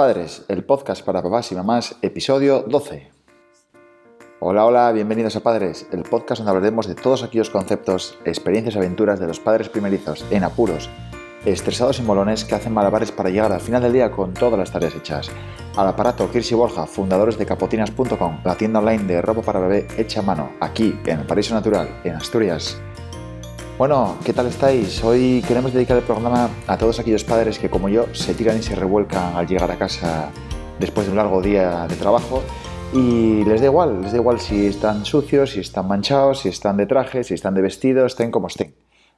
Padres, el podcast para papás y mamás, episodio 12. Hola, hola, bienvenidos a Padres, el podcast donde hablaremos de todos aquellos conceptos, experiencias y aventuras de los padres primerizos en apuros, estresados y molones que hacen malabares para llegar al final del día con todas las tareas hechas. Al aparato Kirsi Borja, fundadores de capotinas.com, la tienda online de ropa para bebé hecha a mano, aquí en el Paraíso Natural, en Asturias. Bueno, ¿qué tal estáis? Hoy queremos dedicar el programa a todos aquellos padres que como yo se tiran y se revuelcan al llegar a casa después de un largo día de trabajo y les da igual, les da igual si están sucios, si están manchados, si están de traje, si están de vestido, estén como estén.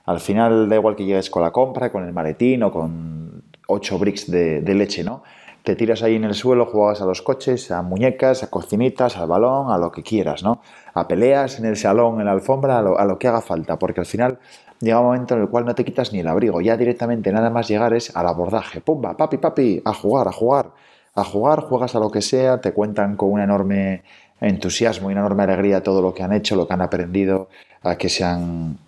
Al final da igual que llegues con la compra, con el maletín o con 8 bricks de, de leche, ¿no? Te tiras ahí en el suelo, juegas a los coches, a muñecas, a cocinitas, al balón, a lo que quieras, ¿no? A peleas en el salón, en la alfombra, a lo, que haga falta, porque al final llega un momento en el cual no te quitas ni el abrigo, ya directamente nada más llegar es al abordaje. ¡Pumba! ¡Papi, papi! A jugar, a jugar, a jugar, juegas a lo que sea, te cuentan con un enorme entusiasmo y una enorme alegría todo lo que han hecho, lo que han aprendido, a que se han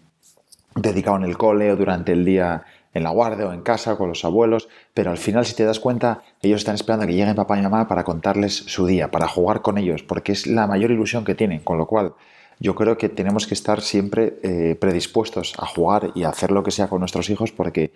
dedicado en el cole o durante el día en la guardia o en casa con los abuelos, pero al final si te das cuenta, ellos están esperando que lleguen papá y mamá para contarles su día, para jugar con ellos, porque es la mayor ilusión que tienen, con lo cual yo creo que tenemos que estar siempre eh, predispuestos a jugar y a hacer lo que sea con nuestros hijos porque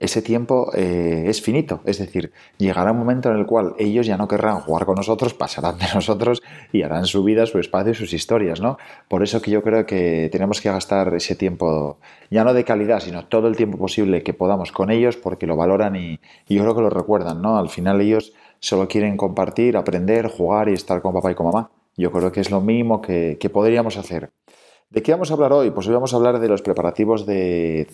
ese tiempo eh, es finito. Es decir, llegará un momento en el cual ellos ya no querrán jugar con nosotros, pasarán de nosotros y harán su vida, su espacio y sus historias, ¿no? Por eso que yo creo que tenemos que gastar ese tiempo, ya no de calidad, sino todo el tiempo posible que podamos con ellos porque lo valoran y, yo creo que lo recuerdan, ¿no? Al final ellos solo quieren compartir, aprender, jugar y estar con papá y con mamá. Yo creo que es lo mínimo que podríamos hacer. ¿De qué vamos a hablar hoy? Pues hoy vamos a hablar de los preparativos de,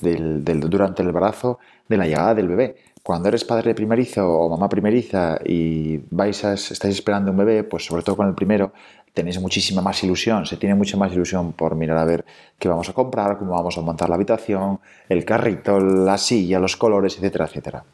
durante el embarazo de la llegada del bebé. Cuando eres padre primerizo o mamá primeriza y vais a, estáis esperando un bebé, pues sobre todo con el primero, tenéis muchísima más ilusión, se tiene mucha más ilusión por mirar a ver qué vamos a comprar, cómo vamos a montar la habitación, el carrito, la silla, los colores, etcétera, etcétera.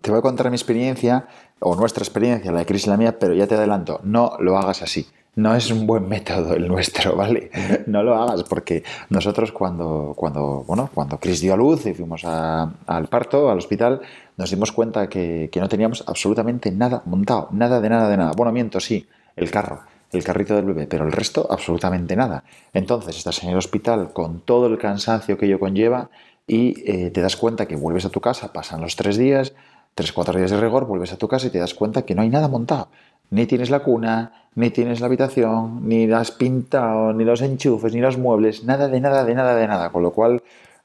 Te voy a contar mi experiencia, o nuestra experiencia, la de Cris y la mía, pero ya te adelanto, no lo hagas así no es un buen método el nuestro, ¿vale? No lo hagas porque nosotros cuando, cuando, bueno, cuando Chris dio a luz y fuimos al parto, al hospital, nos dimos cuenta que, no teníamos absolutamente nada montado, nada de nada de nada. Bueno, miento, sí, el carro, el carrito del bebé, pero el resto absolutamente nada. Entonces estás en el hospital con todo el cansancio que ello conlleva y eh, te das cuenta que vuelves a tu casa, pasan los tres días, tres, cuatro días de rigor, vuelves a tu casa y te das cuenta que no hay nada montado. Ni tienes la cuna, ni tienes la habitación, ni la has pintado, ni los enchufes, ni los muebles, nada de nada, de nada, de nada. Con lo cual,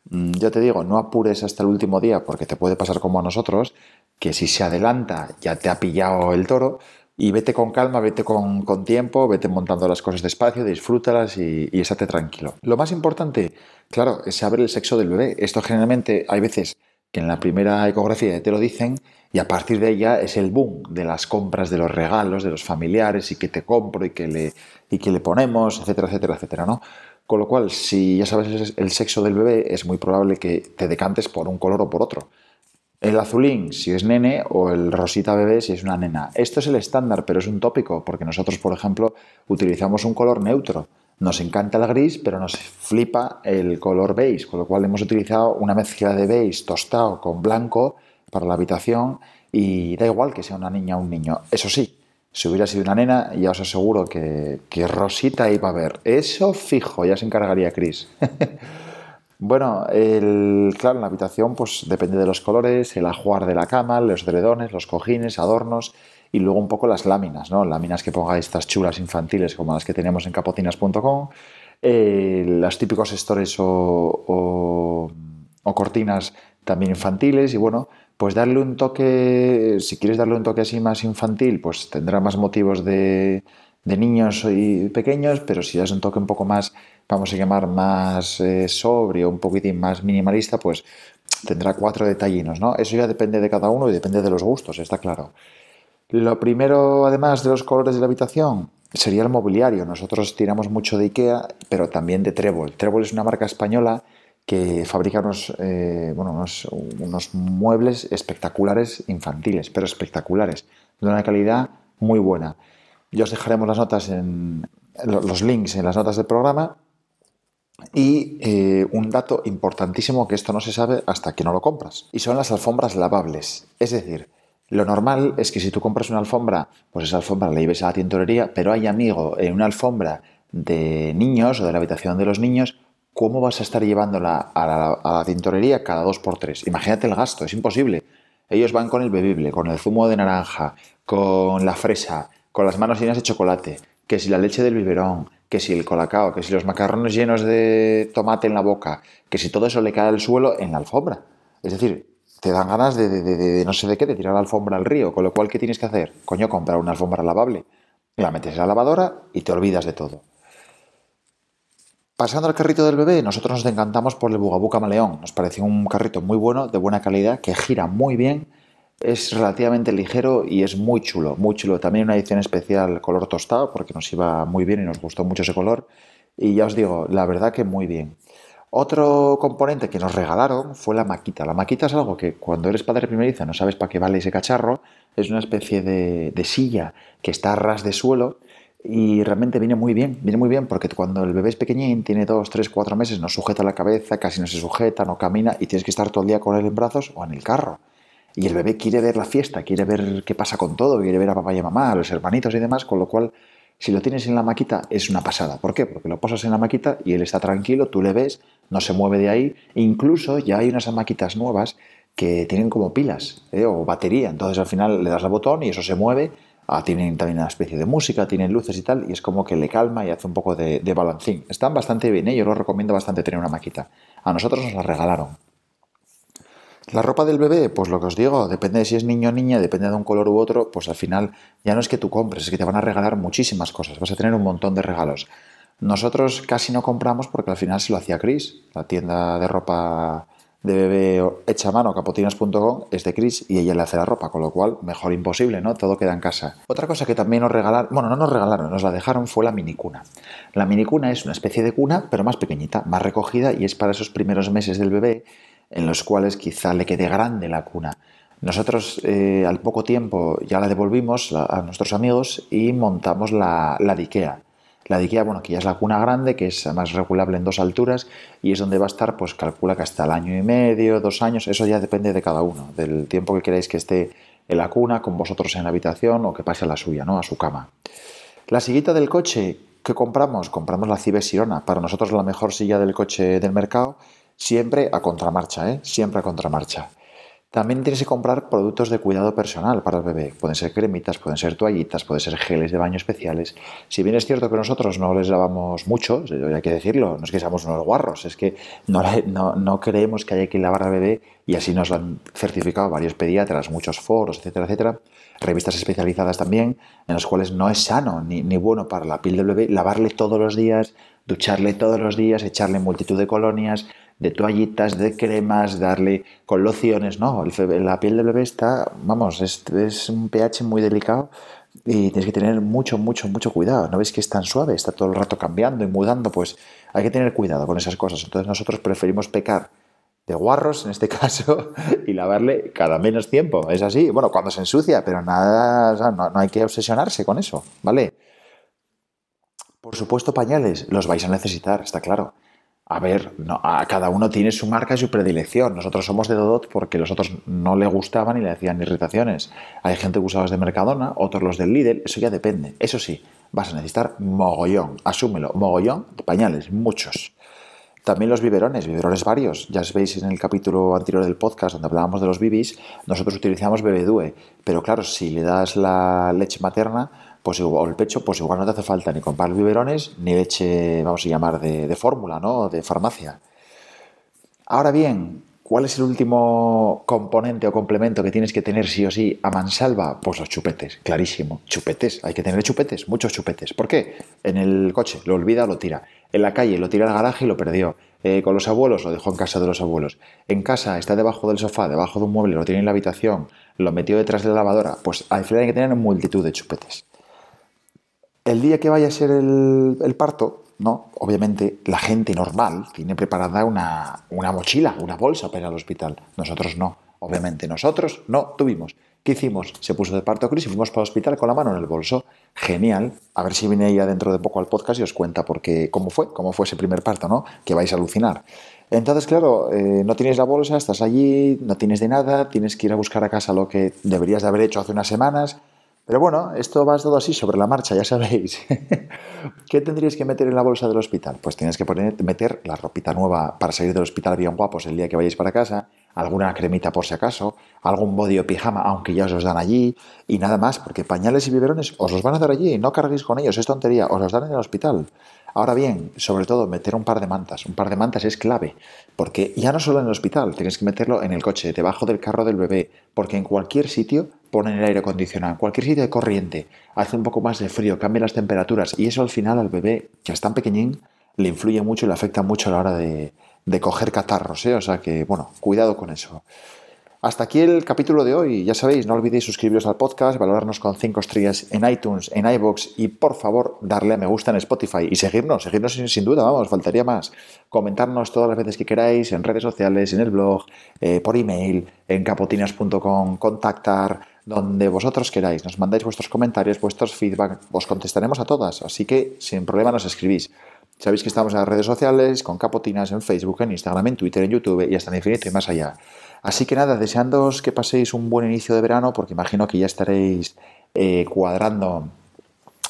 mm, yo te digo, no apures hasta el último día porque te puede pasar como a nosotros, que si se adelanta ya te ha pillado el toro. Y vete con calma, vete con, tiempo, vete montando las cosas despacio, disfrútalas y, y estate tranquilo. Lo más importante, claro, es saber el sexo del bebé. Esto generalmente hay veces que en la primera ecografía te lo dicen y a partir de ella es el boom de las compras de los regalos, de los familiares y que te compro y que le, y que le ponemos, etcétera, etcétera, etcétera, ¿no? Con lo cual, si ya sabes el sexo del bebé, es muy probable que te decantes por un color o por otro. El azulín si es nene o el rosita bebé si es una nena. Esto es el estándar, pero es un tópico, porque nosotros, por ejemplo, utilizamos un color neutro. Nos encanta el gris, pero nos flipa el color beige, con lo cual hemos utilizado una mezcla de beige tostado con blanco para la habitación y da igual que sea una niña o un niño. Eso sí, si hubiera sido una nena, ya os aseguro que, que Rosita iba a ver. Eso fijo, ya se encargaría Chris. bueno, el, claro, en la habitación pues depende de los colores, el ajuar de la cama, los dredones, los cojines, adornos y luego un poco las láminas, ¿no? Láminas que pongáis estas chulas infantiles como las que tenemos en capotinas.com, eh, los típicos o cortinas también infantiles y bueno, pues darle un toque, si quieres darle un toque así más infantil, pues tendrá más motivos de, niños y pequeños, pero si das un toque un poco más, vamos a llamar más eh, sobrio, un poquitín más minimalista, pues tendrá cuatro detallinos, ¿no? Eso ya depende de cada uno y depende de los gustos, está claro. Lo primero, además de los colores de la habitación, sería el mobiliario. Nosotros tiramos mucho de IKEA, pero también de Trébol. Trébol es una marca española que fabrica unos, eh, bueno, unos, muebles espectaculares infantiles, pero espectaculares, de una calidad muy buena. Yo os dejaremos las notas en los links en las notas del programa y eh, un dato importantísimo que esto no se sabe hasta que no lo compras y son las alfombras lavables. Es decir, Lo normal es que si tú compras una alfombra, pues esa alfombra la lleves a la tintorería, pero hay amigo, en una alfombra de niños o de la habitación de los niños, ¿cómo vas a estar llevándola a la, a la tintorería cada dos por tres? Imagínate el gasto, es imposible. Ellos van con el bebible, con el zumo de naranja, con la fresa, con las manos llenas de chocolate, que si la leche del biberón, que si el colacao, que si los macarrones llenos de tomate en la boca, que si todo eso le cae al suelo en la alfombra. Es decir, te dan ganas de, no sé de qué, de tirar la alfombra al río, con lo cual, ¿qué tienes que hacer? Coño, comprar una alfombra lavable. La metes en la lavadora y te olvidas de todo. Pasando al carrito del bebé, nosotros nos encantamos por el Bugaboo Camaleón. Nos pareció un carrito muy bueno, de buena calidad, que gira muy bien, es relativamente ligero y es muy chulo, muy chulo. También una edición especial color tostado, porque nos iba muy bien y nos gustó mucho ese color. Y ya os digo, la verdad que muy bien. Otro componente que nos regalaron fue la maquita. La maquita es algo que cuando eres padre primerizo no sabes para qué vale ese cacharro. Es una especie de, silla que está a ras de suelo y realmente viene muy bien. Viene muy bien porque cuando el bebé es pequeñín, tiene dos, tres, cuatro meses, no sujeta la cabeza, casi no se sujeta, no camina y tienes que estar todo el día con él en brazos o en el carro. Y el bebé quiere ver la fiesta, quiere ver qué pasa con todo, quiere ver a papá y a mamá, a los hermanitos y demás, con lo cual si lo tienes en la maquita es una pasada. ¿Por qué? Porque lo posas en la maquita y él está tranquilo, tú le ves, no se mueve de ahí. Incluso ya hay unas maquitas nuevas que tienen como pilas ¿eh? o batería. Entonces al final le das al botón y eso se mueve. Ah, tienen también una especie de música, tienen luces y tal, y es como que le calma y hace un poco de, balancín. Están bastante bien, ¿eh? yo lo recomiendo bastante tener una maquita. A nosotros nos la regalaron. La ropa del bebé, pues lo que os digo, depende de si es niño o niña, depende de un color u otro, pues al final ya no es que tú compres, es que te van a regalar muchísimas cosas, vas a tener un montón de regalos. Nosotros casi no compramos porque al final se lo hacía Chris, la tienda de ropa de bebé hecha a mano, capotinas.com, es de Chris y ella le hace la ropa, con lo cual mejor imposible, ¿no? Todo queda en casa. Otra cosa que también nos regalaron, bueno, no nos regalaron, nos la dejaron fue la minicuna. La minicuna es una especie de cuna, pero más pequeñita, más recogida y es para esos primeros meses del bebé en los cuales quizá le quede grande la cuna. Nosotros eh, al poco tiempo ya la devolvimos a nuestros amigos y montamos la, la Ikea. La de bueno, que ya es la cuna grande, que es más regulable en dos alturas y es donde va a estar, pues calcula que hasta el año y medio, dos años, eso ya depende de cada uno, del tiempo que queráis que esté en la cuna, con vosotros en la habitación o que pase a la suya, ¿no? A su cama. La sillita del coche, ¿qué compramos? Compramos la Cibes Sirona, para nosotros la mejor silla del coche del mercado Siempre a contramarcha, ¿eh? Siempre a contramarcha. También tienes que comprar productos de cuidado personal para el bebé. Pueden ser cremitas, pueden ser toallitas, pueden ser geles de baño especiales. Si bien es cierto que nosotros no les lavamos mucho, hay que decirlo, no es que seamos unos guarros, es que no, no, creemos que haya que lavar al bebé y así nos lo han certificado varios pediatras, muchos foros, etcétera, etcétera. Revistas especializadas también, en las cuales no es sano ni, ni bueno para la piel del bebé lavarle todos los días, ducharle todos los días, echarle multitud de colonias, de toallitas, de cremas, darle con lociones, no, la piel del bebé está, vamos, es, un pH muy delicado y tienes que tener mucho, mucho, mucho cuidado. ¿No ves que es tan suave? Está todo el rato cambiando y mudando, pues hay que tener cuidado con esas cosas. Entonces nosotros preferimos pecar de guarros en este caso y lavarle cada menos tiempo. Es así. Bueno, cuando se ensucia, pero nada, no hay que obsesionarse con eso, ¿vale? Por supuesto, pañales, los vais a necesitar, está claro. A ver, cada uno tiene su marca y su predilección. Nosotros somos de Dodot porque los otros no le gustaban y le hacían irritaciones. Hay gente que usa los de Mercadona, otros los del Lidl, eso ya depende. Eso sí, vas a necesitar mogollón, asúmelo, mogollón pañales, muchos. También los biberones, biberones varios. Ya veis en el capítulo anterior del podcast donde hablábamos de los bibis, nosotros utilizamos bebedue. Pero claro, si le das la leche materna, pues o el pecho, pues igual no te hace falta ni comprar biberones ni leche, vamos a llamar, de, fórmula, ¿no? De farmacia. Ahora bien, ¿cuál es el último componente o complemento que tienes que tener sí o sí a mansalva? Pues los chupetes, clarísimo. Chupetes, hay que tener chupetes, muchos chupetes. ¿Por qué? En el coche, lo olvida lo tira. En la calle, lo tira al garaje y lo perdió. Eh, con los abuelos, lo dejó en casa de los abuelos. En casa, está debajo del sofá, debajo de un mueble, lo tiene en la habitación, lo metió detrás de la lavadora. Pues al final hay que tener multitud de chupetes. El día que vaya a ser el, parto, ¿no? Obviamente la gente normal tiene preparada una, mochila, una bolsa para ir al hospital. Nosotros no. Obviamente nosotros no tuvimos. ¿Qué hicimos? Se puso de parto Cris y fuimos para el hospital con la mano en el bolso. Genial. A ver si viene ella dentro de poco al podcast y os cuenta por qué, cómo fue, cómo fue ese primer parto, ¿no? Que vais a alucinar. Entonces, claro, eh, no tienes la bolsa, estás allí, no tienes de nada, tienes que ir a buscar a casa lo que deberías de haber hecho hace unas semanas. Pero bueno, esto va todo así sobre la marcha, ya sabéis. ¿Qué tendríais que meter en la bolsa del hospital? Pues tienes que poner, meter la ropita nueva para salir del hospital bien guapos el día que vayáis para casa, alguna cremita por si acaso, algún body o pijama, aunque ya os los dan allí, y nada más, porque pañales y biberones os los van a dar allí, no carguéis con ellos, es tontería, os los dan en el hospital. Ahora bien, sobre todo, meter un par de mantas. Un par de mantas es clave, porque ya no solo en el hospital, tienes que meterlo en el coche, debajo del carro del bebé, porque en cualquier sitio ponen el aire acondicionado, cualquier sitio de corriente, hace un poco más de frío, cambia las temperaturas, y eso al final al bebé, que es tan pequeñín, le influye mucho y le afecta mucho a la hora de, de coger catarros, ¿eh? O sea que, bueno, cuidado con eso. Hasta aquí el capítulo de hoy. Ya sabéis, no olvidéis suscribiros al podcast, valorarnos con 5 estrellas en iTunes, en iBox y por favor darle a me gusta en Spotify y seguirnos, seguirnos sin, duda, vamos, faltaría más. Comentarnos todas las veces que queráis en redes sociales, en el blog, eh, por email, en capotinas.com, contactar, donde vosotros queráis. Nos mandáis vuestros comentarios, vuestros feedback, os contestaremos a todas, así que sin problema nos escribís. Sabéis que estamos en las redes sociales, con Capotinas, en Facebook, en Instagram, en Twitter, en YouTube y hasta en infinito y más allá. Así que nada, deseándoos que paséis un buen inicio de verano, porque imagino que ya estaréis eh, cuadrando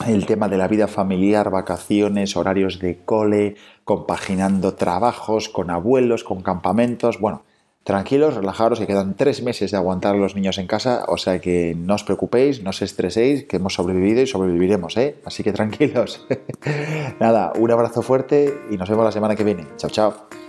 el tema de la vida familiar, vacaciones, horarios de cole, compaginando trabajos con abuelos, con campamentos. Bueno, tranquilos, relajaros, que quedan tres meses de aguantar a los niños en casa, o sea que no os preocupéis, no os estreséis, que hemos sobrevivido y sobreviviremos, ¿eh? Así que tranquilos. Nada, un abrazo fuerte y nos vemos la semana que viene. Chao, chao.